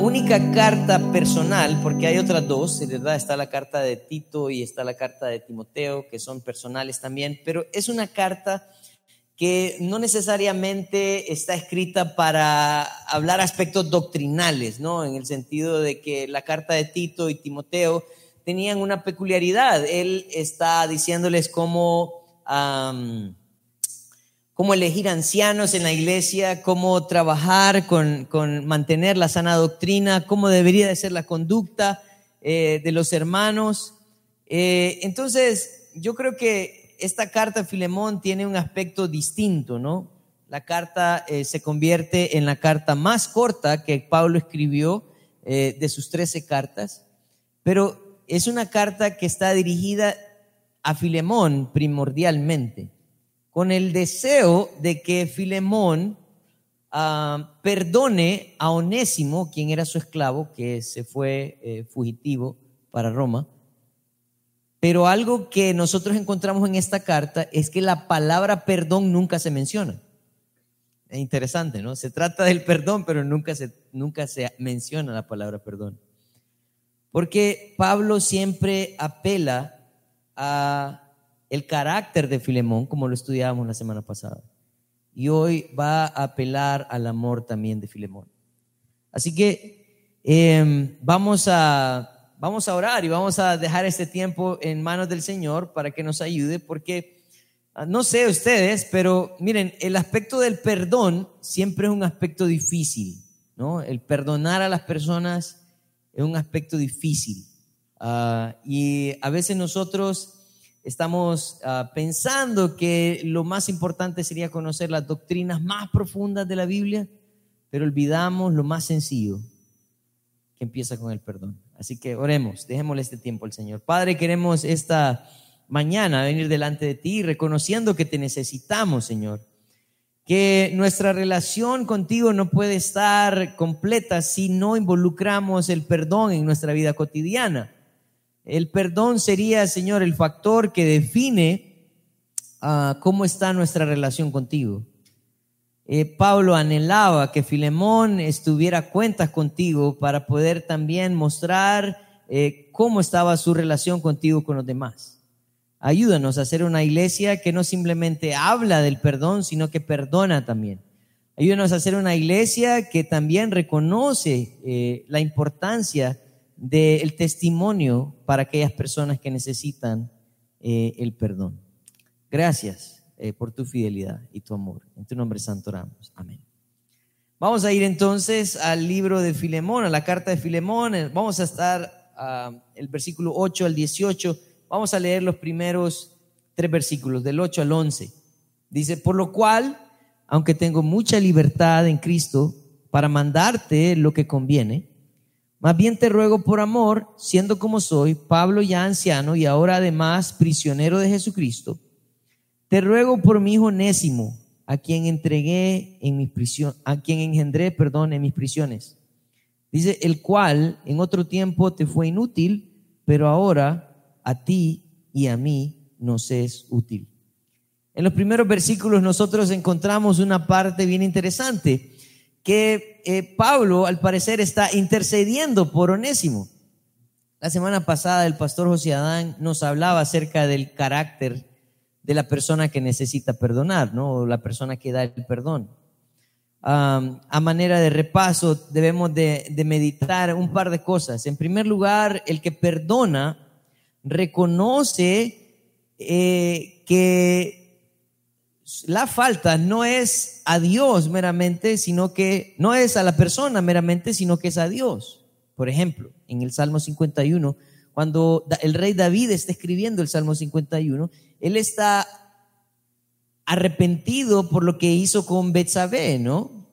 única carta personal, porque hay otras dos, ¿verdad? Está la carta de Tito y está la carta de Timoteo, que son personales también, pero es una carta que no necesariamente está escrita para hablar aspectos doctrinales, ¿no? En el sentido de que la carta de Tito y Timoteo tenían una peculiaridad. Él está diciéndoles cómo, cómo elegir ancianos en la iglesia, cómo trabajar con, con, mantener la sana doctrina, cómo debería de ser la conducta eh, de los hermanos. Eh, entonces, yo creo que esta carta Filemón tiene un aspecto distinto, ¿no? La carta eh, se convierte en la carta más corta que Pablo escribió eh, de sus trece cartas, pero es una carta que está dirigida a Filemón primordialmente, con el deseo de que Filemón ah, perdone a Onésimo, quien era su esclavo, que se fue eh, fugitivo para Roma, pero algo que nosotros encontramos en esta carta es que la palabra perdón nunca se menciona. Es interesante, ¿no? Se trata del perdón, pero nunca se, nunca se menciona la palabra perdón. Porque Pablo siempre apela a el carácter de Filemón, como lo estudiábamos la semana pasada. Y hoy va a apelar al amor también de Filemón. Así que em, vamos a vamos a orar y vamos a dejar este tiempo en manos del Señor para que nos ayude, porque ah, no sé ustedes, pero miren, el aspecto del perdón siempre es un aspecto difícil, ¿no? El perdonar a las personas es un aspecto difícil. Ah, y a veces nosotros estamos ah, pensando que lo más importante sería conocer las doctrinas más profundas de la Biblia, pero olvidamos lo más sencillo, que empieza con el perdón. Así que oremos, dejémosle este tiempo al Señor. Padre, queremos esta mañana venir delante de ti reconociendo que te necesitamos, Señor. Que nuestra relación contigo no puede estar completa si no involucramos el perdón en nuestra vida cotidiana. El perdón sería, Señor, el factor que define ah, cómo está nuestra relación contigo. Eh, Pablo anhelaba que Filemón estuviera cuentas contigo para poder también mostrar eh, cómo estaba su relación contigo con los demás. Ayúdanos a hacer una iglesia que no simplemente habla del perdón, sino que perdona también. Ayúdanos a hacer una iglesia que también reconoce eh, la importancia del testimonio para aquellas personas que necesitan el perdón. Gracias. Eh, por tu fidelidad y tu amor. En tu nombre santo oramos. Amén. Vamos a ir entonces al libro de Filemón, a la carta de Filemón. Eh, vamos a estar uh, el versículo 8 al 18. Vamos a leer los primeros tres versículos, del 8 al 11. Dice, por lo cual, aunque tengo mucha libertad en Cristo para mandarte lo que conviene, más bien te ruego por amor, siendo como soy, Pablo ya anciano y ahora además prisionero de Jesucristo, te ruego por mi hijo Nésimo, a quien entregué en mi prisión, a quien engendré, perdón, en mis prisiones. Dice, el cual en otro tiempo te fue inútil, pero ahora a ti y a mí nos es útil. En los primeros versículos nosotros encontramos una parte bien interesante, que eh, Pablo al parecer está intercediendo por Onésimo. La semana pasada el pastor José Adán nos hablaba acerca del carácter de la persona que necesita perdonar, ¿no? O la persona que da el perdón. a manera de repaso, debemos de, meditar un par de cosas. En primer lugar, el que perdona reconoce eh, que la falta no es a Dios meramente, sino que no es a la persona meramente, sino que es a Dios. Por ejemplo, en el Salmo 51, cuando el rey David está escribiendo el Salmo 51, él está arrepentido por lo que hizo con Betsabé, ¿no?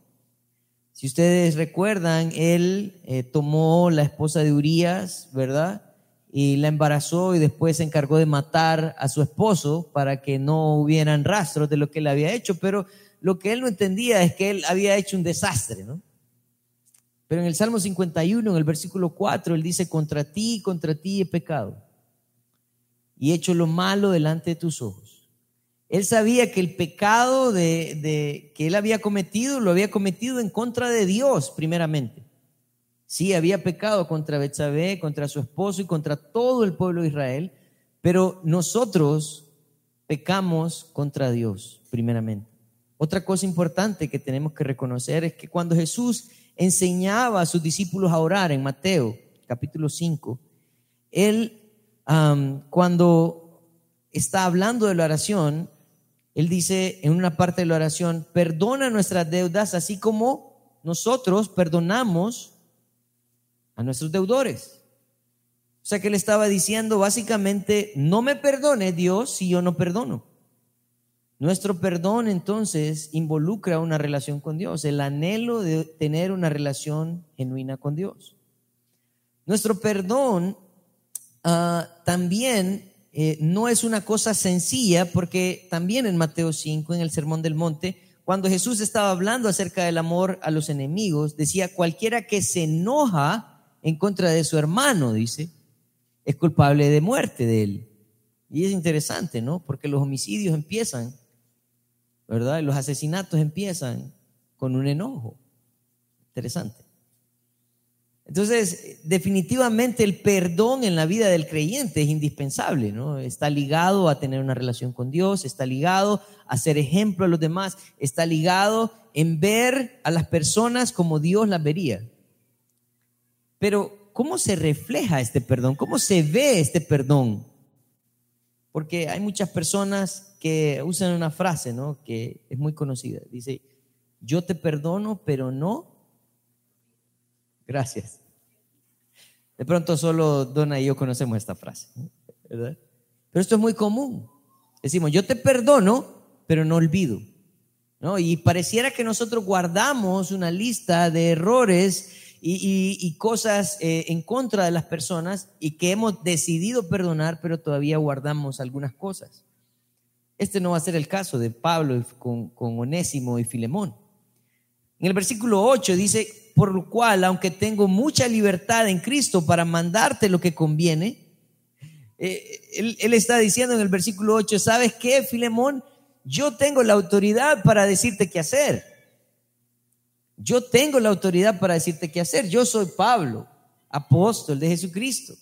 Si ustedes recuerdan, él eh, tomó la esposa de Urias, ¿verdad? Y la embarazó y después se encargó de matar a su esposo para que no hubieran rastros de lo que él había hecho, pero lo que él no entendía es que él había hecho un desastre, ¿no? Pero en el Salmo 51, en el versículo 4, él dice, contra ti, contra ti he pecado y hecho lo malo delante de tus ojos. Él sabía que el pecado de, que él había cometido lo había cometido en contra de Dios primeramente. Sí, había pecado contra Betsabé, contra su esposo y contra todo el pueblo de Israel, pero nosotros pecamos contra Dios, primeramente. Otra cosa importante que tenemos que reconocer es que cuando Jesús enseñaba a sus discípulos a orar en Mateo capítulo 5, él cuando está hablando de la oración, él dice en una parte de la oración, perdona nuestras deudas así como nosotros perdonamos a nuestros deudores. O sea que él estaba diciendo básicamente, no me perdone Dios si yo no perdono. Nuestro perdón entonces involucra una relación con Dios, el anhelo de tener una relación genuina con Dios. Nuestro perdón ah, también eh, no es una cosa sencilla porque también en Mateo 5, en el Sermón del Monte, cuando Jesús estaba hablando acerca del amor a los enemigos, decía, cualquiera que se enoja en contra de su hermano, dice, es culpable de muerte de él. Y es interesante, ¿no? Porque los homicidios empiezan, ¿verdad? Los asesinatos empiezan con un enojo. Interesante. Entonces, definitivamente el perdón en la vida del creyente es indispensable, ¿no? Está ligado a tener una relación con Dios, está ligado a ser ejemplo a los demás, está ligado en ver a las personas como Dios las vería. Pero, ¿cómo se refleja este perdón? ¿Cómo se ve este perdón? Porque hay muchas personas que usan una frase, ¿no? Que es muy conocida. Dice, yo te perdono, pero no Gracias. De pronto solo Donna y yo conocemos esta frase, ¿verdad? Pero esto es muy común. Decimos, yo te perdono, pero no olvido. ¿no? Y pareciera que nosotros guardamos una lista de errores y, cosas eh, en contra de las personas y que hemos decidido perdonar, pero todavía guardamos algunas cosas. Este no va a ser el caso de Pablo con, con Onésimo y Filemón. En el versículo 8 dice, por lo cual, aunque tengo mucha libertad en Cristo para mandarte lo que conviene, eh, él, él, está diciendo en el versículo 8, ¿sabes qué, Filemón? Yo tengo la autoridad para decirte qué hacer. Yo tengo la autoridad para decirte qué hacer. Yo soy Pablo, apóstol de Jesucristo,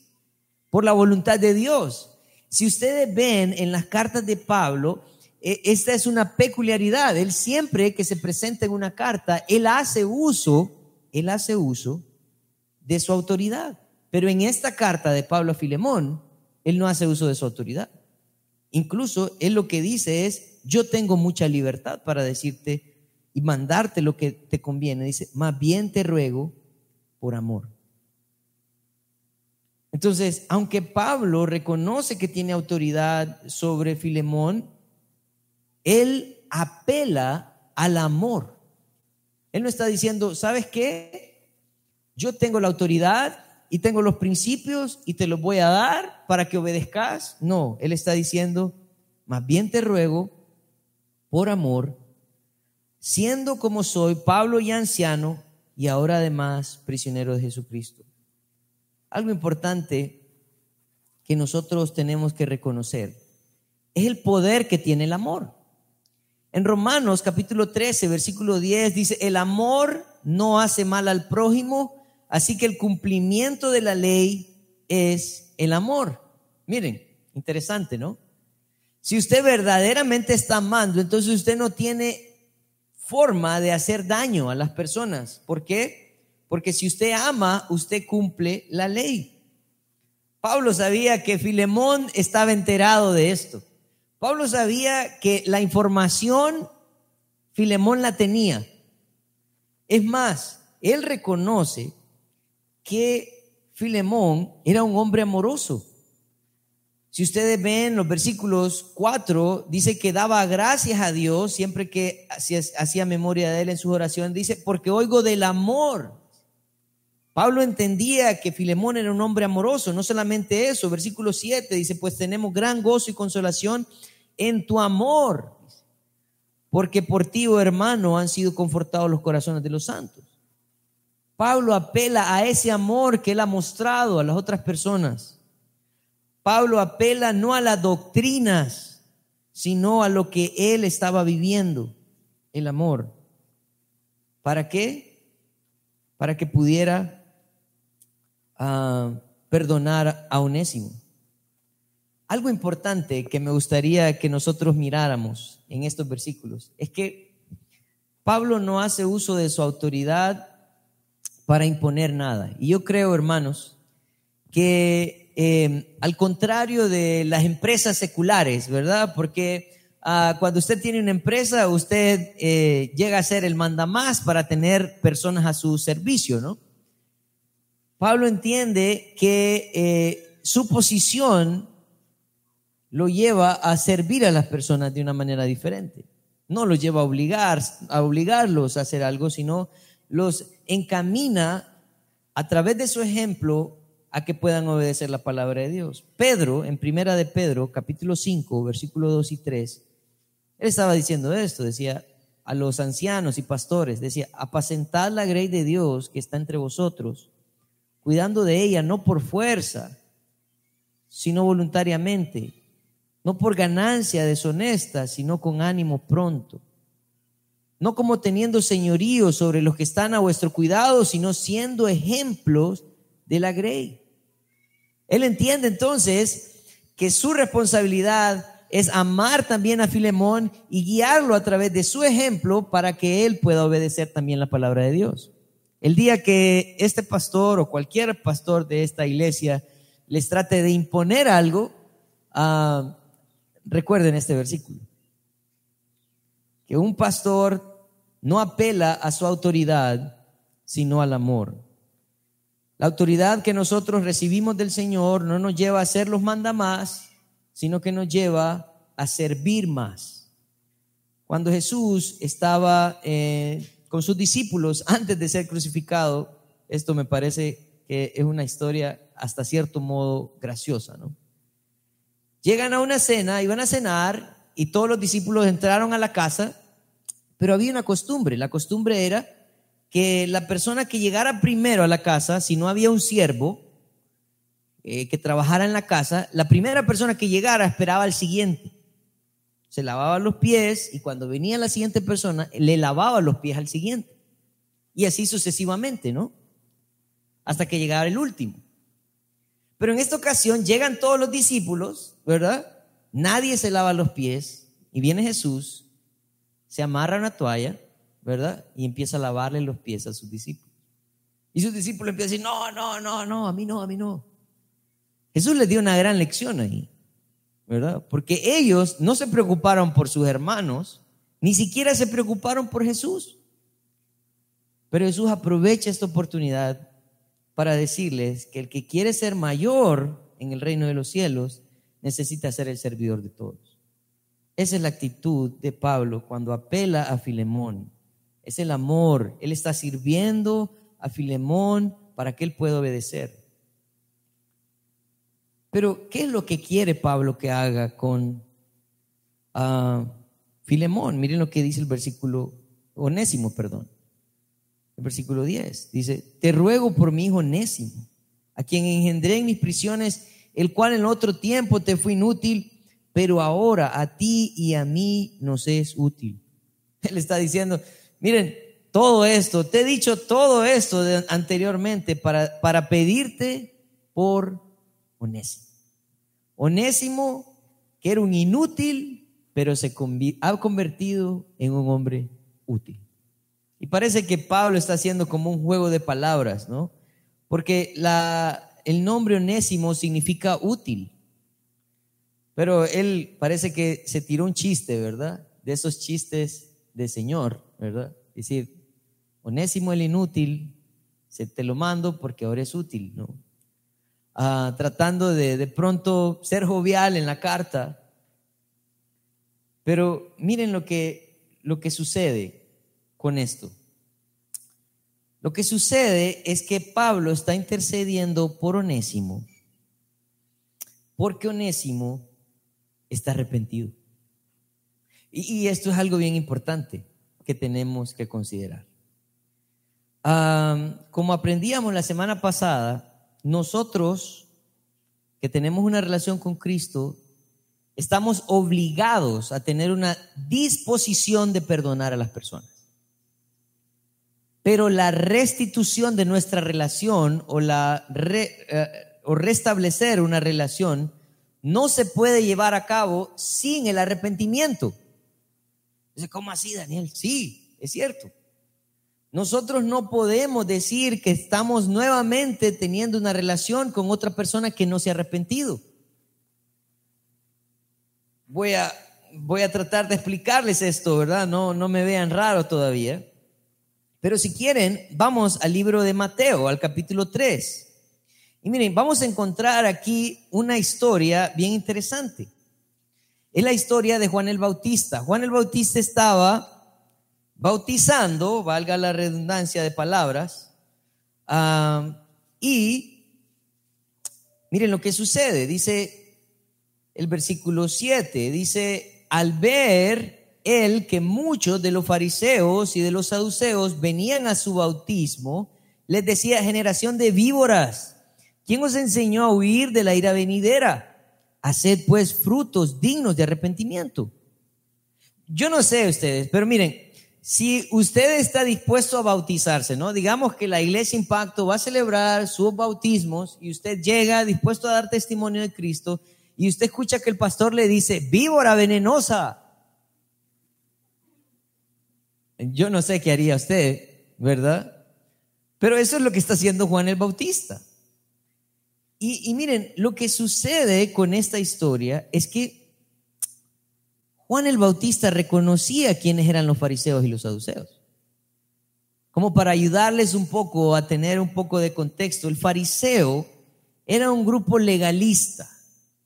por la voluntad de Dios. Si ustedes ven en las cartas de Pablo, e, esta es una peculiaridad. Él siempre que se presenta en una carta, él hace uso, él hace uso de su autoridad. Pero en esta carta de Pablo a Filemón, él no hace uso de su autoridad. Incluso él lo que dice es, yo tengo mucha libertad para decirte y mandarte lo que te conviene. Dice, más bien te ruego por amor. Entonces, aunque Pablo reconoce que tiene autoridad sobre Filemón, él apela al amor. Él no está diciendo, ¿sabes qué? Yo tengo la autoridad y tengo los principios y te los voy a dar para que obedezcas. No, Él está diciendo, más bien te ruego, por amor, siendo como soy, Pablo y anciano, y ahora además prisionero de Jesucristo. Algo importante que nosotros tenemos que reconocer es el poder que tiene el amor. En Romanos capítulo 13, versículo 10 dice, el amor no hace mal al prójimo, así que el cumplimiento de la ley es el amor. Miren, interesante, ¿no? Si usted verdaderamente está amando, entonces usted no tiene forma de hacer daño a las personas. ¿Por qué? Porque si usted ama, usted cumple la ley. Pablo sabía que Filemón estaba enterado de esto. Pablo sabía que la información Filemón la tenía. Es más, él reconoce que Filemón era un hombre amoroso. Si ustedes ven los versículos 4, dice que daba gracias a Dios siempre que hacía, memoria de él en sus oraciones. Dice, porque oigo del amor. Pablo entendía que Filemón era un hombre amoroso, no solamente eso. Versículo 7 dice, pues tenemos gran gozo y consolación en tu amor, porque por ti, oh hermano, han sido confortados los corazones de los santos. Pablo apela a ese amor que él ha mostrado a las otras personas. Pablo apela no a las doctrinas, sino a lo que él estaba viviendo, el amor. ¿Para qué? Para que pudiera a perdonar a Onésimo. Algo importante que me gustaría que nosotros miráramos en estos versículos es que Pablo no hace uso de su autoridad para imponer nada. Y yo creo, hermanos, que eh, al contrario de las empresas seculares, ¿verdad? Porque ah, cuando usted tiene una empresa, usted eh, llega a ser el mandamás para tener personas a su servicio, ¿no? Pablo entiende que eh, su posición lo lleva a servir a las personas de una manera diferente. No los lleva a obligar, a obligarlos a hacer algo, sino los encamina a través de su ejemplo a que puedan obedecer la palabra de Dios. Pedro, en primera de Pedro, capítulo 5, versículos 2 y 3, él estaba diciendo esto, decía a los ancianos y pastores, decía, apacentad la grey de Dios que está entre vosotros, cuidando de ella no por fuerza, sino voluntariamente no por ganancia deshonesta, sino con ánimo pronto. No como teniendo señorío sobre los que están a vuestro cuidado, sino siendo ejemplos de la grey. Él entiende entonces que su responsabilidad es amar también a Filemón y guiarlo a través de su ejemplo para que él pueda obedecer también la palabra de Dios. El día que este pastor o cualquier pastor de esta iglesia les trate de imponer algo, uh, recuerden este versículo, que un pastor no apela a su autoridad, sino al amor. La autoridad que nosotros recibimos del Señor no nos lleva a ser los manda más, sino que nos lleva a servir más. Cuando Jesús estaba eh, con sus discípulos antes de ser crucificado, esto me parece que es una historia hasta cierto modo graciosa, ¿no? Llegan a una cena, iban a cenar y todos los discípulos entraron a la casa, pero había una costumbre. La costumbre era que la persona que llegara primero a la casa, si no había un siervo eh, que trabajara en la casa, la primera persona que llegara esperaba al siguiente. Se lavaba los pies y cuando venía la siguiente persona, le lavaba los pies al siguiente. Y así sucesivamente, ¿no? Hasta que llegara el último. Pero en esta ocasión llegan todos los discípulos, ¿verdad? Nadie se lava los pies y viene Jesús, se amarra una toalla, ¿verdad? Y empieza a lavarle los pies a sus discípulos. Y sus discípulos empiezan a decir, no, no, no, no, a mí no, a mí no. Jesús les dio una gran lección ahí, ¿verdad? Porque ellos no se preocuparon por sus hermanos, ni siquiera se preocuparon por Jesús. Pero Jesús aprovecha esta oportunidad para decirles que el que quiere ser mayor en el reino de los cielos necesita ser el servidor de todos. Esa es la actitud de Pablo cuando apela a Filemón. Es el amor. Él está sirviendo a Filemón para que él pueda obedecer. Pero, ¿qué es lo que quiere Pablo que haga con uh, Filemón? Miren lo que dice el versículo, onésimo, perdón. El versículo 10 dice, te ruego por mi hijo Nésimo, a quien engendré en mis prisiones, el cual en otro tiempo te fue inútil, pero ahora a ti y a mí nos es útil. Él está diciendo, miren, todo esto, te he dicho todo esto anteriormente para, para pedirte por Onésimo. Onésimo, que era un inútil, pero se ha convertido en un hombre útil. Y parece que Pablo está haciendo como un juego de palabras, ¿no? Porque el nombre onésimo significa útil. Pero él parece que se tiró un chiste, ¿verdad? De esos chistes de Señor, ¿verdad? Decir, onésimo el inútil, se te lo mando porque ahora es útil, ¿no? Ah, tratando de de pronto ser jovial en la carta. Pero miren lo que, lo que sucede con esto. Lo que sucede es que Pablo está intercediendo por Onésimo, porque Onésimo está arrepentido. Y, esto es algo bien importante que tenemos que considerar. como aprendíamos la semana pasada, nosotros que tenemos una relación con Cristo, estamos obligados a tener una disposición de perdonar a las personas. pero la restitución de nuestra relación o, la eh, o restablecer una relación no se puede llevar a cabo sin el arrepentimiento. Dice, ¿cómo así, Daniel? Sí, es cierto. Nosotros no podemos decir que estamos nuevamente teniendo una relación con otra persona que no se ha arrepentido. Voy a, voy a tratar de explicarles esto, ¿verdad? No, no me vean raro todavía. Pero si quieren, vamos al libro de Mateo, al capítulo 3. Y miren, vamos a encontrar aquí una historia bien interesante. Es la historia de Juan el Bautista. Juan el Bautista estaba bautizando, valga la redundancia de palabras, y miren lo que sucede. Dice el versículo 7, dice, al ver él que muchos de los fariseos y de los saduceos venían a su bautismo, les decía, generación de víboras, ¿quién os enseñó a huir de la ira venidera? Haced pues frutos dignos de arrepentimiento. Yo no sé ustedes, pero miren, si usted está dispuesto a bautizarse, ¿no? Digamos que la iglesia Impacto va a celebrar sus bautismos y usted llega dispuesto a dar testimonio de Cristo y usted escucha que el pastor le dice, víbora venenosa, yo no sé qué haría usted, ¿verdad? Pero eso es lo que está haciendo Juan el Bautista. Y, miren, lo que sucede con esta historia es que Juan el Bautista reconocía quiénes eran los fariseos y los saduceos. Como para ayudarles un poco a tener un poco de contexto, el fariseo era un grupo legalista.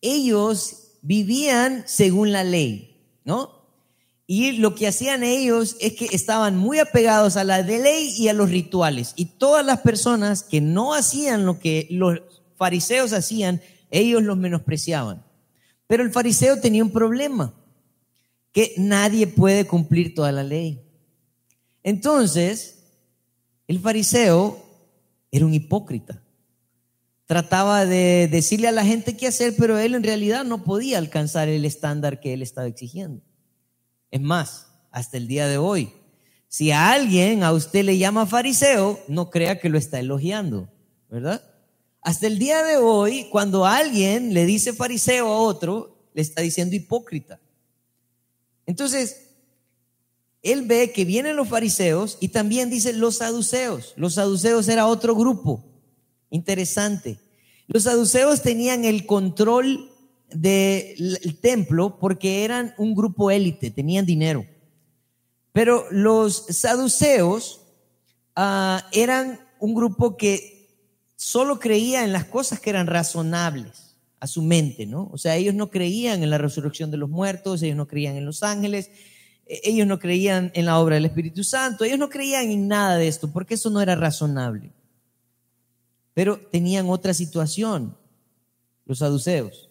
Ellos vivían según la ley, ¿no? Y lo que hacían ellos es que estaban muy apegados a la ley y a los rituales. Y todas las personas que no hacían lo que los fariseos hacían, ellos los menospreciaban. Pero el fariseo tenía un problema, que nadie puede cumplir toda la ley. Entonces, el fariseo era un hipócrita. Trataba de decirle a la gente qué hacer, pero él en realidad no podía alcanzar el estándar que él estaba exigiendo. Es más, hasta el día de hoy, si a alguien a usted le llama fariseo, no crea que lo está elogiando, ¿verdad? Hasta el día de hoy, cuando alguien le dice fariseo a otro, le está diciendo hipócrita. Entonces, él ve que vienen los fariseos y también dice los saduceos. Los saduceos era otro grupo. Interesante. Los saduceos tenían el control del templo porque eran un grupo élite, tenían dinero. Pero los saduceos ah, eran un grupo que solo creía en las cosas que eran razonables a su mente, ¿no? O sea, ellos no creían en la resurrección de los muertos, ellos no creían en los ángeles, e, ellos no creían en la obra del Espíritu Santo, ellos no creían en nada de esto, porque eso no era razonable. Pero tenían otra situación, los saduceos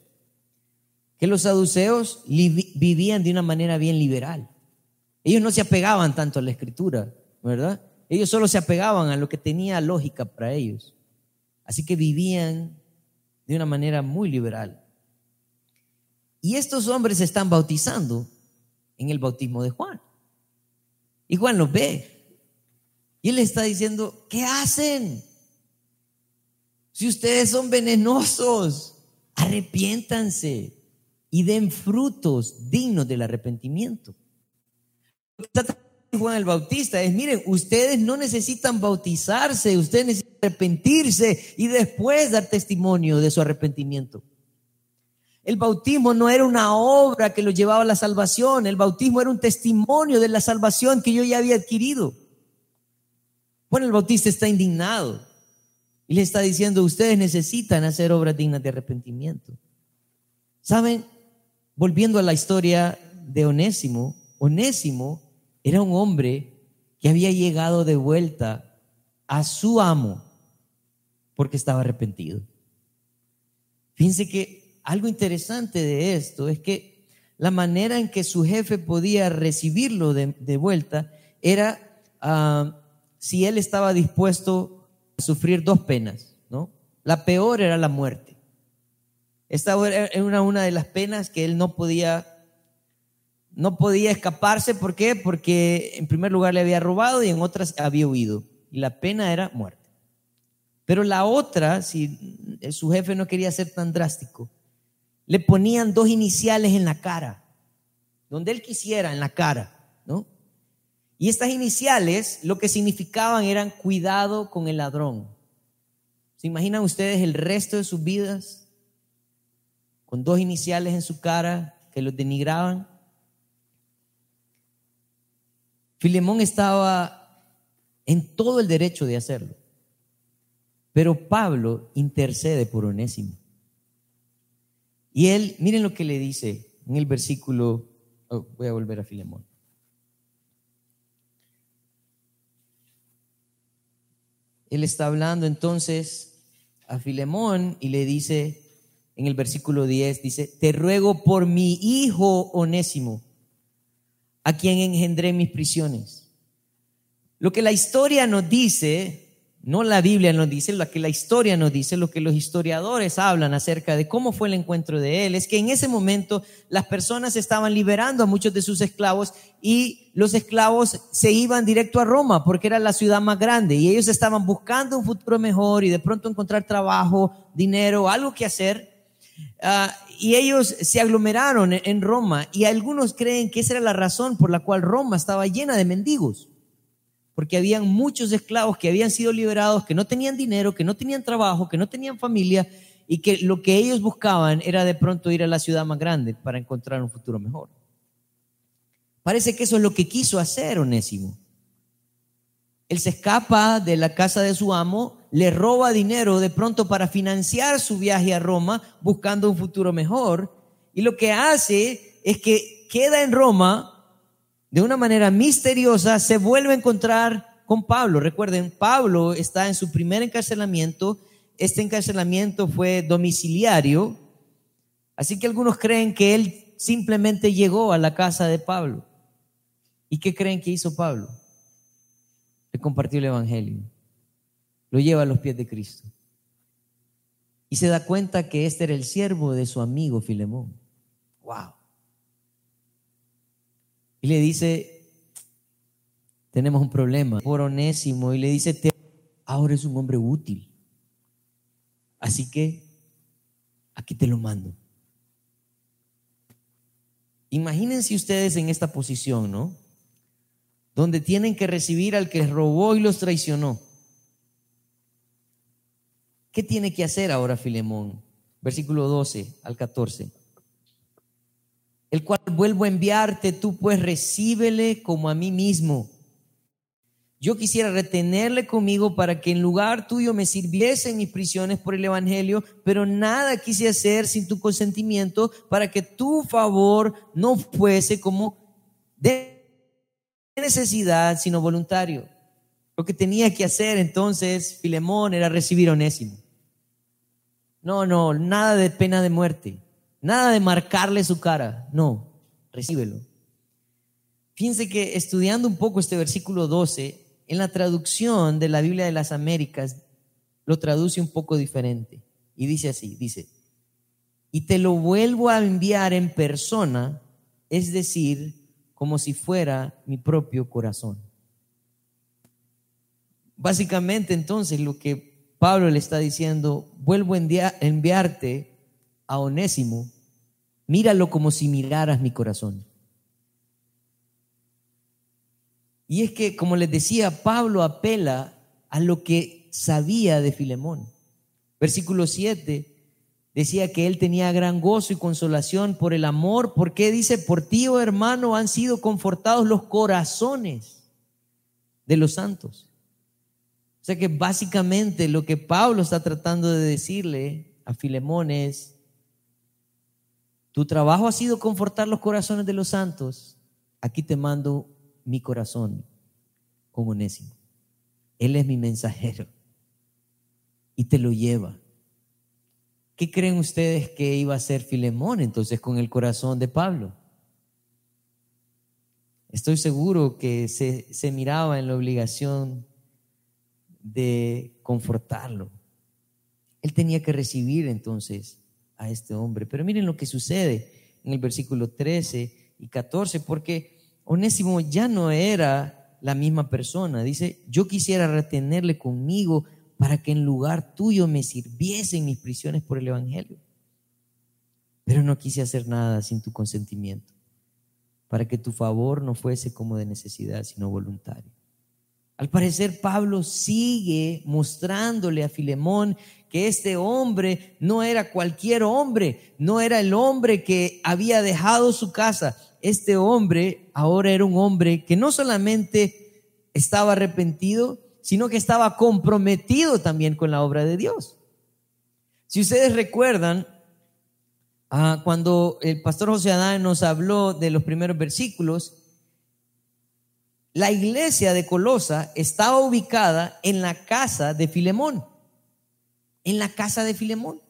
que los saduceos vivían de una manera bien liberal. Ellos no se apegaban tanto a la escritura, ¿verdad? Ellos solo se apegaban a lo que tenía lógica para ellos. Así que vivían de una manera muy liberal. Y estos hombres se están bautizando en el bautismo de Juan. Y Juan los ve. Y él está diciendo, ¿qué hacen? Si ustedes son venenosos, arrepiéntanse y den frutos dignos del arrepentimiento. Juan el Bautista es, miren, ustedes no necesitan bautizarse, ustedes necesitan arrepentirse y después dar testimonio de su arrepentimiento. El bautismo no era una obra que lo llevaba a la salvación, el bautismo era un testimonio de la salvación que yo ya había adquirido. Bueno, el Bautista está indignado y le está diciendo, ustedes necesitan hacer obras dignas de arrepentimiento. ¿Saben? volviendo a la historia de Onésimo, Onésimo era un hombre que había llegado de vuelta a su amo porque estaba arrepentido. Fíjense que algo interesante de esto es que la manera en que su jefe podía recibirlo de, vuelta era ah, si él estaba dispuesto a sufrir dos penas, ¿no? La peor era la muerte. Esta era una, de las penas que él no podía, no podía escaparse. ¿Por qué? Porque en primer lugar le había robado y en otras había huido. y la pena era muerte. Pero la otra, si su jefe no quería ser tan drástico, le ponían dos iniciales en la cara, donde él quisiera, en la cara, ¿no? Y estas iniciales lo que significaban eran cuidado con el ladrón. ¿Se imaginan ustedes el resto de sus vidas con dos iniciales en su cara que los denigraban? Filemón estaba en todo el derecho de hacerlo. Pero Pablo intercede por Onésimo. Y él, miren lo que le dice en el versículo, oh, voy a volver a Filemón. Él está hablando entonces a Filemón y le dice en el versículo 10, dice, te ruego por mi hijo onésimo, a quien engendré mis prisiones. Lo que la historia nos dice no la Biblia nos dice, lo que la historia nos dice, lo que los historiadores hablan acerca de cómo fue el encuentro de él, es que en ese momento las personas estaban liberando a muchos de sus esclavos y los esclavos se iban directo a Roma porque era la ciudad más grande y ellos estaban buscando un futuro mejor y de pronto encontrar trabajo, dinero, algo que hacer. Ah, y ellos se aglomeraron en Roma y algunos creen que esa era la razón por la cual Roma estaba llena de mendigos porque habían muchos esclavos que habían sido liberados, que no tenían dinero, que no tenían trabajo, que no tenían familia y que lo que ellos buscaban era de pronto ir a la ciudad más grande para encontrar un futuro mejor. Parece que eso es lo que quiso hacer Onésimo. Él se escapa de la casa de su amo, le roba dinero de pronto para financiar su viaje a Roma buscando un futuro mejor y lo que hace es que queda en Roma de una manera misteriosa, se vuelve a encontrar con Pablo. Recuerden, Pablo está en su primer encarcelamiento. Este encarcelamiento fue domiciliario. Así que algunos creen que él simplemente llegó a la casa de Pablo. ¿Y qué creen que hizo Pablo? Le compartió el Evangelio. Lo lleva a los pies de Cristo. Y se da cuenta que este era el siervo de su amigo Filemón. ¡Wow! Y le dice, tenemos un problema por Onésimo. Y le dice, ahora es un hombre útil. Así que aquí te lo mando. Imagínense ustedes en esta posición, ¿no? Donde tienen que recibir al que robó y los traicionó. ¿Qué tiene que hacer ahora Filemón? Versículo 12 al 14 el cual vuelvo a enviarte, tú pues recíbele como a mí mismo. Yo quisiera retenerle conmigo para que en lugar tuyo me sirviese en mis prisiones por el Evangelio, pero nada quise hacer sin tu consentimiento para que tu favor no fuese como de necesidad, sino voluntario. Lo que tenía que hacer entonces Filemón era recibir Onésimo. No, no, nada de pena de muerte. Nada de marcarle su cara. No, recíbelo. Fíjense que estudiando un poco este versículo 12, en la traducción de la Biblia de las Américas, lo traduce un poco diferente. Y dice así, dice, y te lo vuelvo a enviar en persona, es decir, como si fuera mi propio corazón. Básicamente entonces lo que Pablo le está diciendo, vuelvo a enviarte a Onésimo Míralo como si miraras mi corazón. Y es que, como les decía, Pablo apela a lo que sabía de Filemón. Versículo 7 decía que él tenía gran gozo y consolación por el amor, porque dice, por ti, oh hermano, han sido confortados los corazones de los santos. O sea que básicamente lo que Pablo está tratando de decirle a Filemón es, tu trabajo ha sido confortar los corazones de los santos. Aquí te mando mi corazón con Onésimo. Él es mi mensajero y te lo lleva. ¿Qué creen ustedes que iba a hacer Filemón entonces con el corazón de Pablo? Estoy seguro que se, se miraba en la obligación de confortarlo. Él tenía que recibir entonces a este hombre. Pero miren lo que sucede en el versículo 13 y 14, porque Onésimo ya no era la misma persona. Dice, yo quisiera retenerle conmigo para que en lugar tuyo me sirviese en mis prisiones por el Evangelio. Pero no quise hacer nada sin tu consentimiento, para que tu favor no fuese como de necesidad, sino voluntario. Al parecer Pablo sigue mostrándole a Filemón que este hombre no era cualquier hombre, no era el hombre que había dejado su casa. Este hombre ahora era un hombre que no solamente estaba arrepentido, sino que estaba comprometido también con la obra de Dios. Si ustedes recuerdan, ah, cuando el pastor José Adán nos habló de los primeros versículos, la iglesia de Colosa estaba ubicada en la casa de Filemón, en la casa de Filemón.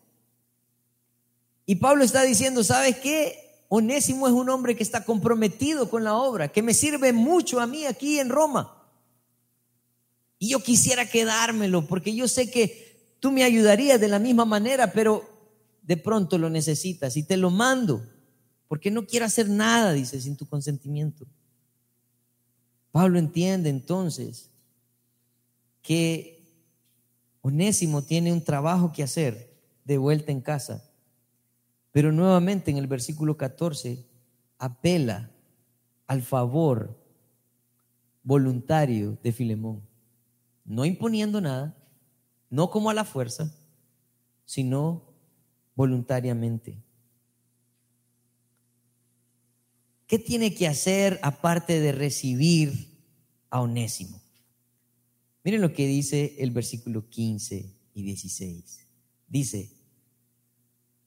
Y Pablo está diciendo, ¿sabes qué? Onésimo es un hombre que está comprometido con la obra, que me sirve mucho a mí aquí en Roma. Y yo quisiera quedármelo porque yo sé que tú me ayudarías de la misma manera, pero de pronto lo necesitas y te lo mando porque no quiero hacer nada, dice, sin tu consentimiento. Pablo entiende entonces que Onésimo tiene un trabajo que hacer de vuelta en casa, pero nuevamente en el versículo 14 apela al favor voluntario de Filemón no imponiendo nada, no como a la fuerza, sino voluntariamente. ¿Qué tiene que hacer aparte de recibir a Onésimo? Miren lo que dice el versículo 15 y 16. Dice,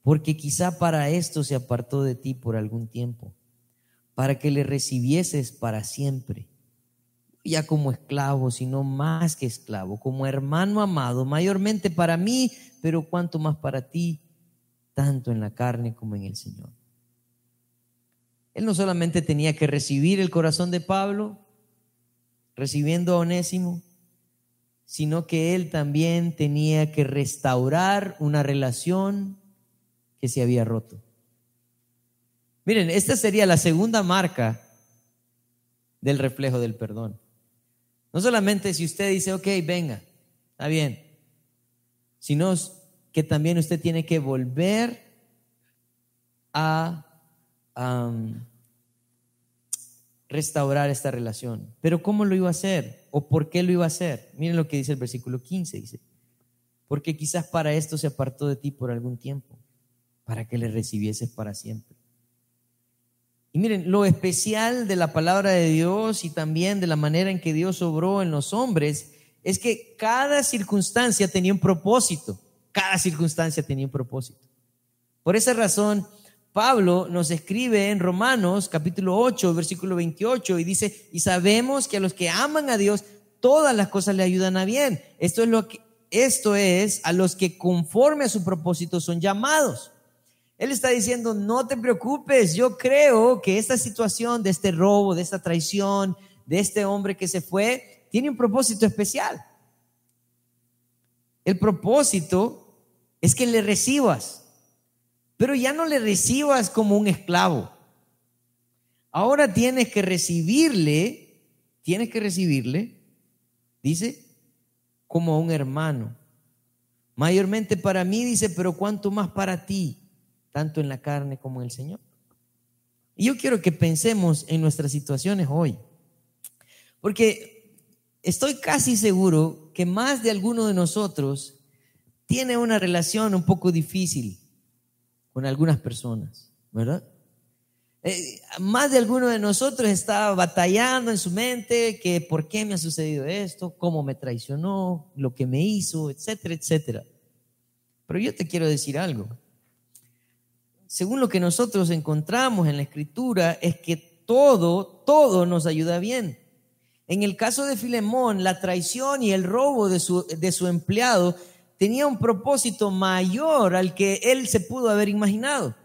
porque quizá para esto se apartó de ti por algún tiempo, para que le recibieses para siempre ya como esclavo, sino más que esclavo, como hermano amado, mayormente para mí, pero cuanto más para ti, tanto en la carne como en el Señor. Él no solamente tenía que recibir el corazón de Pablo, recibiendo a Onésimo, sino que él también tenía que restaurar una relación que se había roto. Miren, esta sería la segunda marca del reflejo del perdón. No solamente si usted dice, ok, venga, está bien, sino que también usted tiene que volver a restaurar esta relación. Pero ¿cómo lo iba a hacer? ¿O por qué lo iba a hacer? Miren lo que dice el versículo 15, dice, porque quizás para esto se apartó de ti por algún tiempo, para que le recibieses para siempre. Y miren, lo especial de la palabra de Dios y también de la manera en que Dios obró en los hombres es que cada circunstancia tenía un propósito. Cada circunstancia tenía un propósito. Por esa razón, Pablo nos escribe en Romanos capítulo 8, versículo 28 y dice, y sabemos que a los que aman a Dios, todas las cosas le ayudan a bien. Esto es lo que, esto es a los que conforme a su propósito son llamados. Él está diciendo, no te preocupes, yo creo que esta situación de este robo, de esta traición, de este hombre que se fue, tiene un propósito especial. El propósito es que le recibas, pero ya no le recibas como un esclavo. Ahora tienes que recibirle, tienes que recibirle, dice, como un hermano. Mayormente para mí, dice, pero cuánto más para ti tanto en la carne como en el Señor. Y yo quiero que pensemos en nuestras situaciones hoy, porque estoy casi seguro que más de alguno de nosotros tiene una relación un poco difícil con algunas personas, ¿verdad? Eh, más de alguno de nosotros está batallando en su mente que por qué me ha sucedido esto, cómo me traicionó, lo que me hizo, etcétera, etcétera. Pero yo te quiero decir algo según lo que nosotros encontramos en la escritura, es que todo, todo nos ayuda bien. En el caso de Filemón, la traición y el robo de su, de su empleado tenía un propósito mayor al que él se pudo haber imaginado.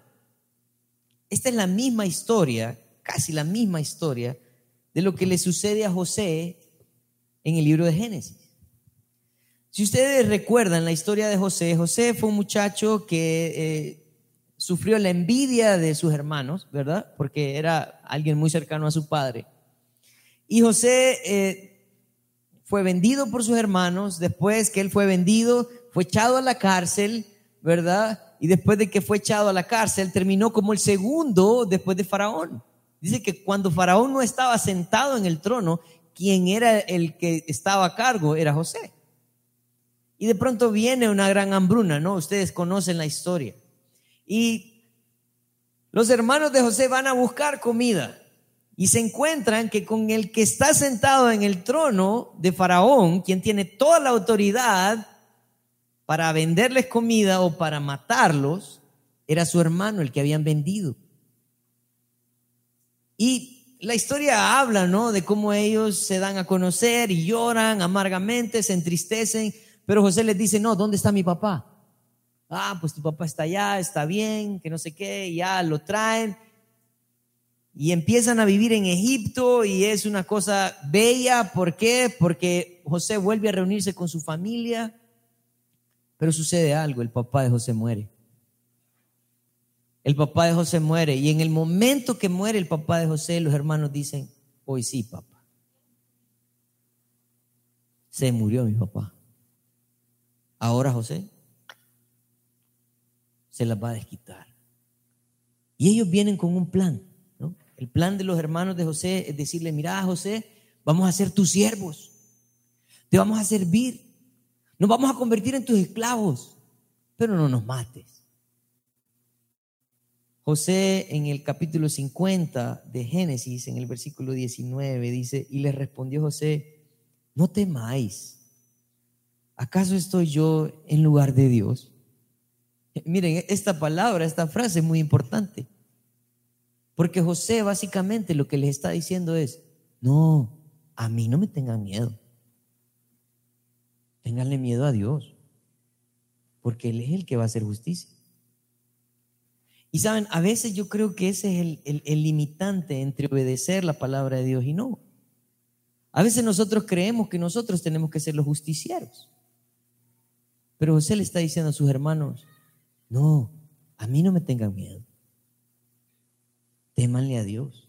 Esta es la misma historia, casi la misma historia, de lo que le sucede a José en el libro de Génesis. Si ustedes recuerdan la historia de José, José fue un muchacho que eh, sufrió la envidia de sus hermanos, ¿verdad? Porque era alguien muy cercano a su padre. Y José eh, fue vendido por sus hermanos, después que él fue vendido, fue echado a la cárcel, ¿verdad? Y después de que fue echado a la cárcel, terminó como el segundo después de Faraón. Dice que cuando Faraón no estaba sentado en el trono, quien era el que estaba a cargo era José. Y de pronto viene una gran hambruna, ¿no? Ustedes conocen la historia. Y los hermanos de José van a buscar comida y se encuentran que con el que está sentado en el trono de Faraón, quien tiene toda la autoridad para venderles comida o para matarlos, era su hermano, el que habían vendido. Y la historia habla, ¿no? De cómo ellos se dan a conocer y lloran amargamente, se entristecen, pero José les dice, no, ¿dónde está mi papá? Ah, pues tu papá está allá, está bien, que no sé qué, ya lo traen. Y empiezan a vivir en Egipto y es una cosa bella. ¿Por qué? Porque José vuelve a reunirse con su familia. Pero sucede algo, el papá de José muere. El papá de José muere y en el momento que muere el papá de José, los hermanos dicen, hoy sí, papá. Se murió mi papá. Ahora José se las va a desquitar. Y ellos vienen con un plan. ¿no? El plan de los hermanos de José es decirle, mira José, vamos a ser tus siervos. Te vamos a servir. Nos vamos a convertir en tus esclavos. Pero no nos mates. José en el capítulo 50 de Génesis, en el versículo 19, dice, y le respondió José, no temáis ¿acaso estoy yo en lugar de Dios? Miren, esta palabra, esta frase es muy importante. Porque José básicamente lo que les está diciendo es, no, a mí no me tengan miedo. Ténganle miedo a Dios. Porque Él es el que va a hacer justicia. Y saben, a veces yo creo que ese es el, el limitante entre obedecer la palabra de Dios y no. A veces nosotros creemos que nosotros tenemos que ser los justicieros. Pero José le está diciendo a sus hermanos, no, a mí no me tengan miedo. Témanle a Dios.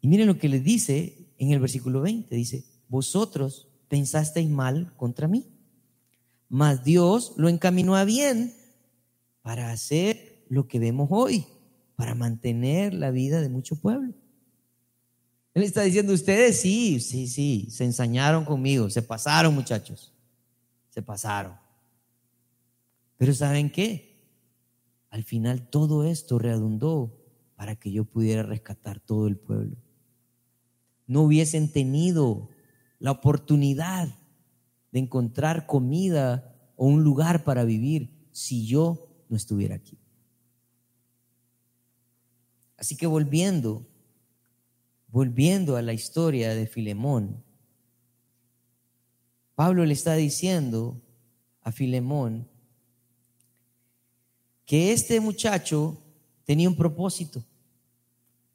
Y miren lo que le dice en el versículo 20. Dice, vosotros pensasteis mal contra mí, mas Dios lo encaminó a bien para hacer lo que vemos hoy, para mantener la vida de mucho pueblo. Él está diciendo, ustedes sí, sí, sí, se ensañaron conmigo, se pasaron muchachos se pasaron. Pero ¿saben qué? Al final todo esto redundó para que yo pudiera rescatar todo el pueblo. No hubiesen tenido la oportunidad de encontrar comida o un lugar para vivir si yo no estuviera aquí. Así que volviendo, volviendo a la historia de Filemón, Pablo le está diciendo a Filemón que este muchacho tenía un propósito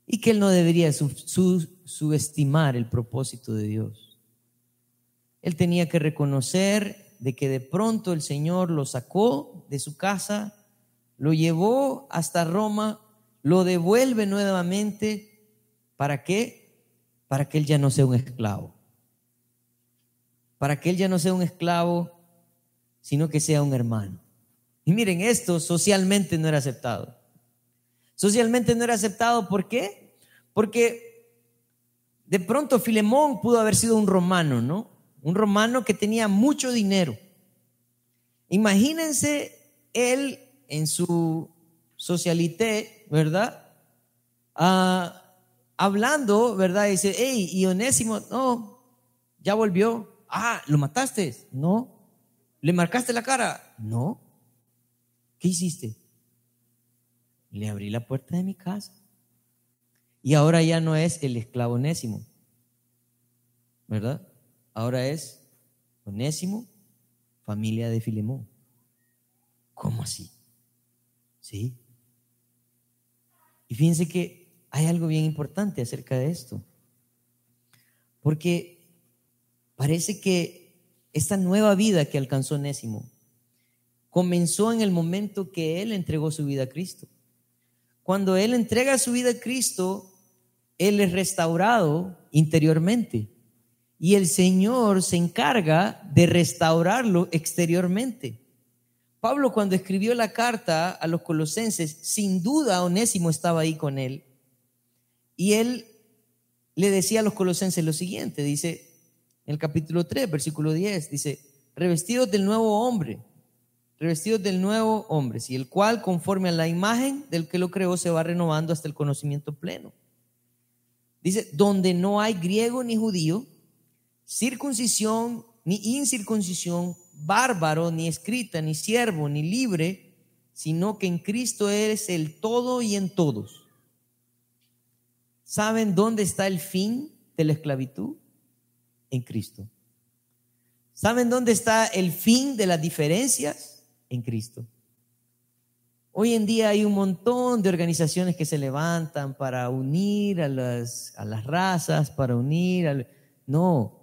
y que él no debería subestimar el propósito de Dios. Él tenía que reconocer de que de pronto el Señor lo sacó de su casa, lo llevó hasta Roma, lo devuelve nuevamente. ¿Para qué? Para que él ya no sea un esclavo para que él ya no sea un esclavo, sino que sea un hermano. Y miren, esto socialmente no era aceptado. Socialmente no era aceptado, ¿por qué? Porque de pronto Filemón pudo haber sido un romano, ¿no? Un romano que tenía mucho dinero. Imagínense él en su socialité, ¿verdad? Ah, hablando, ¿verdad? dice, hey, y Onésimo, no, ya volvió, Ah, ¿lo mataste? No. ¿Le marcaste la cara? No. ¿Qué hiciste? Le abrí la puerta de mi casa. Y ahora ya no es el esclavo onésimo, ¿verdad? Ahora es onésimo, familia de Filemón. ¿Cómo así? ¿Sí? Y fíjense que hay algo bien importante acerca de esto. Porque Parece que esta nueva vida que alcanzó Nésimo comenzó en el momento que él entregó su vida a Cristo. Cuando él entrega su vida a Cristo, él es restaurado interiormente. Y el Señor se encarga de restaurarlo exteriormente. Pablo cuando escribió la carta a los colosenses, sin duda Onésimo estaba ahí con él. Y él le decía a los colosenses lo siguiente, dice en el capítulo 3, versículo 10, dice, revestidos del nuevo hombre, revestidos del nuevo hombre, si el cual conforme a la imagen del que lo creó se va renovando hasta el conocimiento pleno. Dice, donde no hay griego ni judío, circuncisión ni incircuncisión, bárbaro, ni escrita, ni siervo, ni libre, sino que en Cristo eres el todo y en todos. ¿Saben dónde está el fin de la esclavitud? En Cristo. ¿Saben dónde está el fin de las diferencias? En Cristo. Hoy en día hay un montón de organizaciones que se levantan para unir a las, a las razas, para unir al... No.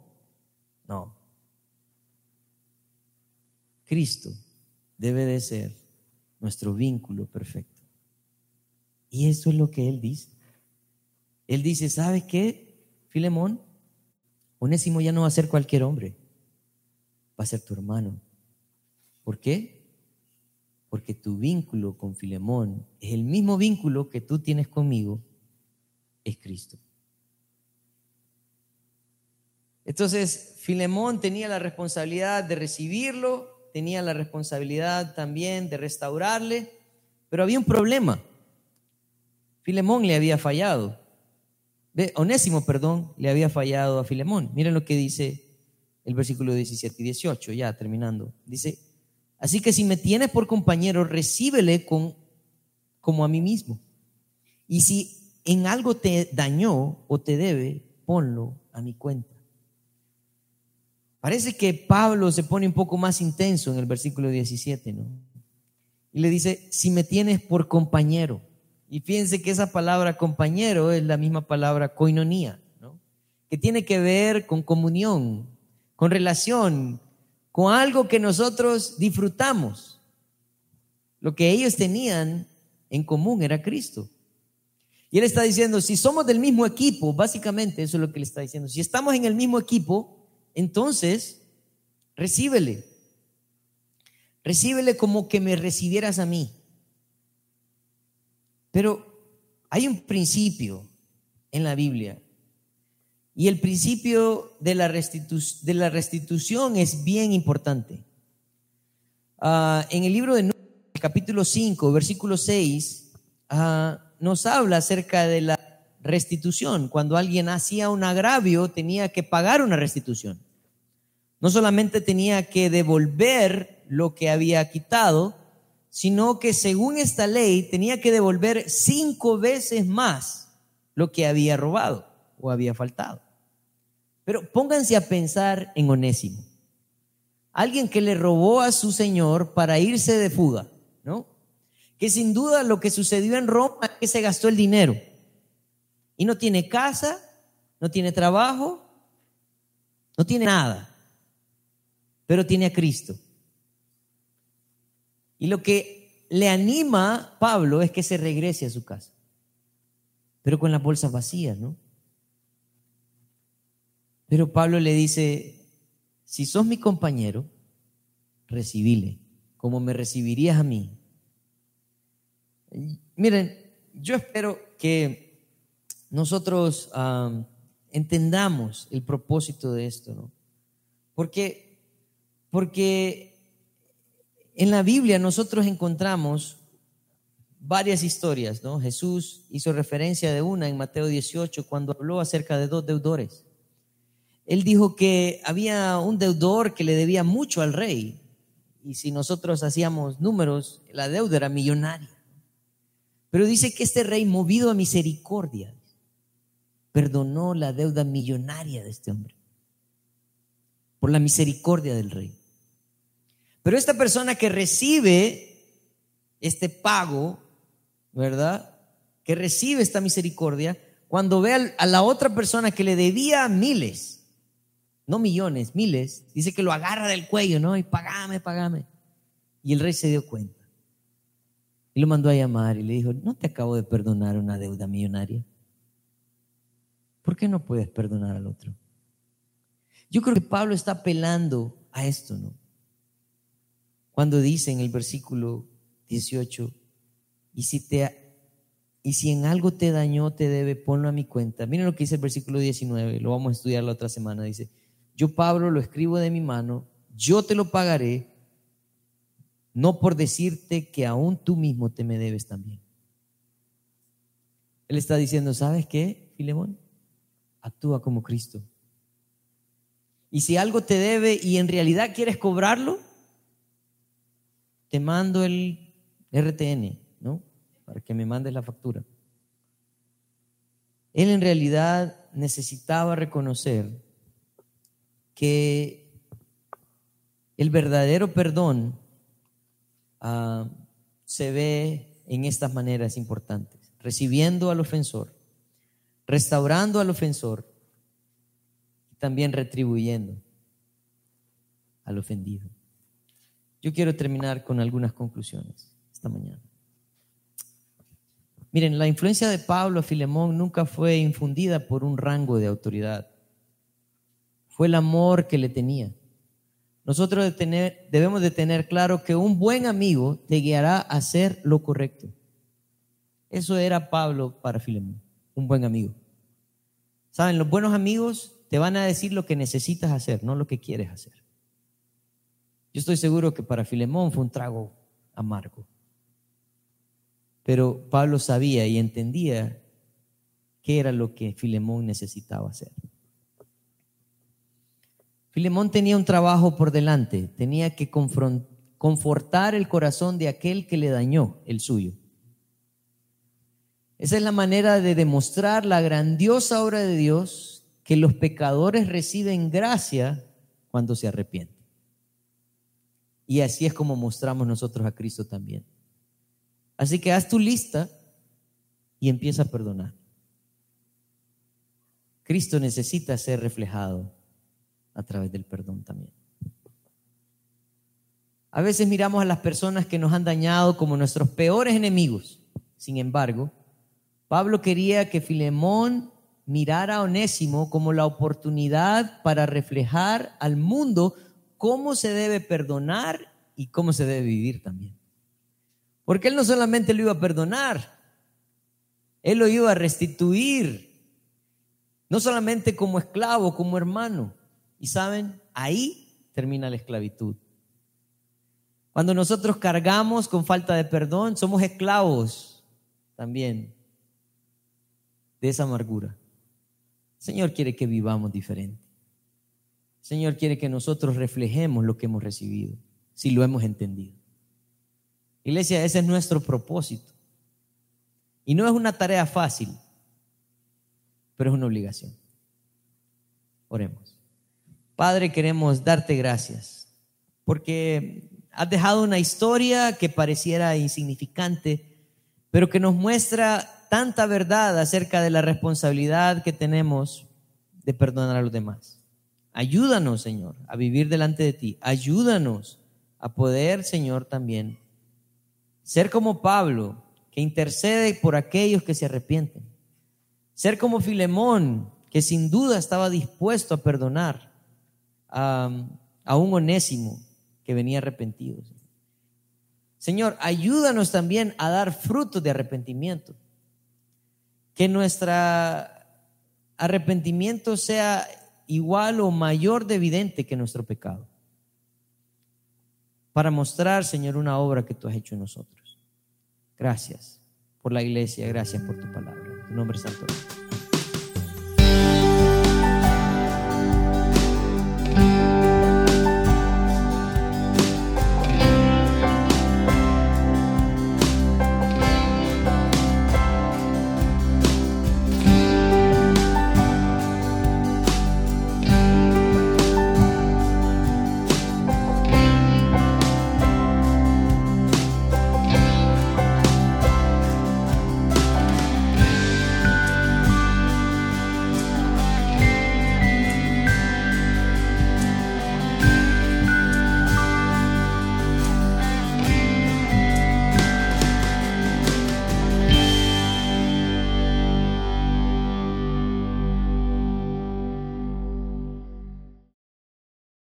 Cristo debe de ser nuestro vínculo perfecto. Y eso es lo que Él dice. Él dice, ¿sabe qué, Filemón? Onésimo ya no va a ser cualquier hombre, va a ser tu hermano. ¿Por qué? Porque tu vínculo con Filemón es el mismo vínculo que tú tienes conmigo, es Cristo. Entonces, Filemón tenía la responsabilidad de recibirlo, tenía la responsabilidad también de restaurarle, pero había un problema. Filemón le había fallado. Onésimo, perdón, le había fallado a Filemón. Miren lo que dice el versículo 17 y 18, ya terminando. Dice, así que si me tienes por compañero, recíbele con, como a mí mismo. Y si en algo te dañó o te debe, ponlo a mi cuenta. Parece que Pablo se pone un poco más intenso en el versículo 17, ¿no? Y le dice, si me tienes por compañero. Y fíjense que esa palabra compañero es la misma palabra koinonía, ¿no? Que tiene que ver con comunión, con relación, con algo que nosotros disfrutamos. Lo que ellos tenían en común era Cristo. Y él está diciendo, si somos del mismo equipo, básicamente eso es lo que le está diciendo, si estamos en el mismo equipo, entonces recíbele. Recíbele como que me recibieras a mí. Pero hay un principio en la Biblia. Y el principio de la, de la restitución es bien importante. Ah, en el libro de Números, capítulo 5, versículo 6, ah, nos habla acerca de la restitución. Cuando alguien hacía un agravio, tenía que pagar una restitución. No solamente tenía que devolver lo que había quitado, sino que según esta ley tenía que devolver cinco veces más lo que había robado o había faltado. Pero pónganse a pensar en Onésimo. Alguien que le robó a su señor para irse de fuga, ¿no? Que sin duda lo que sucedió en Roma es que se gastó el dinero. Y no tiene casa, no tiene trabajo, no tiene nada pero tiene a Cristo. Y lo que le anima Pablo es que se regrese a su casa, pero con las bolsas vacías, ¿no? Pero Pablo le dice, si sos mi compañero, recibile, como me recibirías a mí. Miren, yo espero que nosotros entendamos el propósito de esto, ¿no? Porque porque en la Biblia nosotros encontramos varias historias, ¿no? Jesús hizo referencia de una en Mateo 18 cuando habló acerca de dos deudores. Él dijo que había un deudor que le debía mucho al rey y si nosotros hacíamos números, la deuda era millonaria. Pero dice que este rey, movido a misericordia, perdonó la deuda millonaria de este hombre por la misericordia del rey. Pero esta persona que recibe este pago, ¿verdad? Que recibe esta misericordia, cuando ve a la otra persona que le debía miles, no millones, miles, dice que lo agarra del cuello, ¿no? Y pagame, pagame. Y el rey se dio cuenta. Y lo mandó a llamar y le dijo, no te acabo de perdonar una deuda millonaria. ¿Por qué no puedes perdonar al otro? Yo creo que Pablo está apelando a esto, ¿no? Cuando dice en el versículo 18, y si, te, y si en algo te dañó, te debe, ponlo a mi cuenta. Miren lo que dice el versículo 19, lo vamos a estudiar la otra semana. Dice, yo Pablo lo escribo de mi mano, yo te lo pagaré, no por decirte que aún tú mismo te me debes también. Él está diciendo, ¿sabes qué, Filemón? Actúa como Cristo. Y si algo te debe y en realidad quieres cobrarlo, te mando el RTN, ¿no? Para que me mandes la factura. Él en realidad necesitaba reconocer que el verdadero perdón ah, se ve en estas maneras importantes. Recibiendo al ofensor, restaurando al ofensor también retribuyendo al ofendido. Yo quiero terminar con algunas conclusiones esta mañana. Miren, la influencia de Pablo a Filemón nunca fue infundida por un rango de autoridad. Fue el amor que le tenía. Nosotros debemos de tener claro que un buen amigo te guiará a hacer lo correcto. Eso era Pablo para Filemón, un buen amigo. ¿Saben? Los buenos amigos te van a decir lo que necesitas hacer, no lo que quieres hacer. Yo estoy seguro que para Filemón fue un trago amargo. Pero Pablo sabía y entendía qué era lo que Filemón necesitaba hacer. Filemón tenía un trabajo por delante, tenía que confortar el corazón de aquel que le dañó el suyo. Esa es la manera de demostrar la grandiosa obra de Dios que los pecadores reciben gracia cuando se arrepienten. Y así es como mostramos nosotros a Cristo también. Así que haz tu lista y empieza a perdonar. Cristo necesita ser reflejado a través del perdón también. A veces miramos a las personas que nos han dañado como nuestros peores enemigos. Sin embargo, Pablo quería que Filemón mirar a Onésimo como la oportunidad para reflejar al mundo cómo se debe perdonar y cómo se debe vivir también. Porque él no solamente lo iba a perdonar, él lo iba a restituir, no solamente como esclavo, como hermano. Y saben, ahí termina la esclavitud. Cuando nosotros cargamos con falta de perdón, somos esclavos también de esa amargura. Señor quiere que vivamos diferente. Señor quiere que nosotros reflejemos lo que hemos recibido, si lo hemos entendido. Iglesia, ese es nuestro propósito. Y no es una tarea fácil, pero es una obligación. Oremos. Padre, queremos darte gracias porque has dejado una historia que pareciera insignificante, pero que nos muestra tanta verdad acerca de la responsabilidad que tenemos de perdonar a los demás. Ayúdanos, Señor, a vivir delante de ti. Ayúdanos a poder, Señor, también ser como Pablo, que intercede por aquellos que se arrepienten. Ser como Filemón, que sin duda estaba dispuesto a perdonar a, un onésimo que venía arrepentido. Señor, ayúdanos también a dar frutos de arrepentimiento que nuestro arrepentimiento sea igual o mayor de evidente que nuestro pecado. Para mostrar, Señor, una obra que tú has hecho en nosotros. Gracias por la iglesia, gracias por tu palabra. tu nombre santo.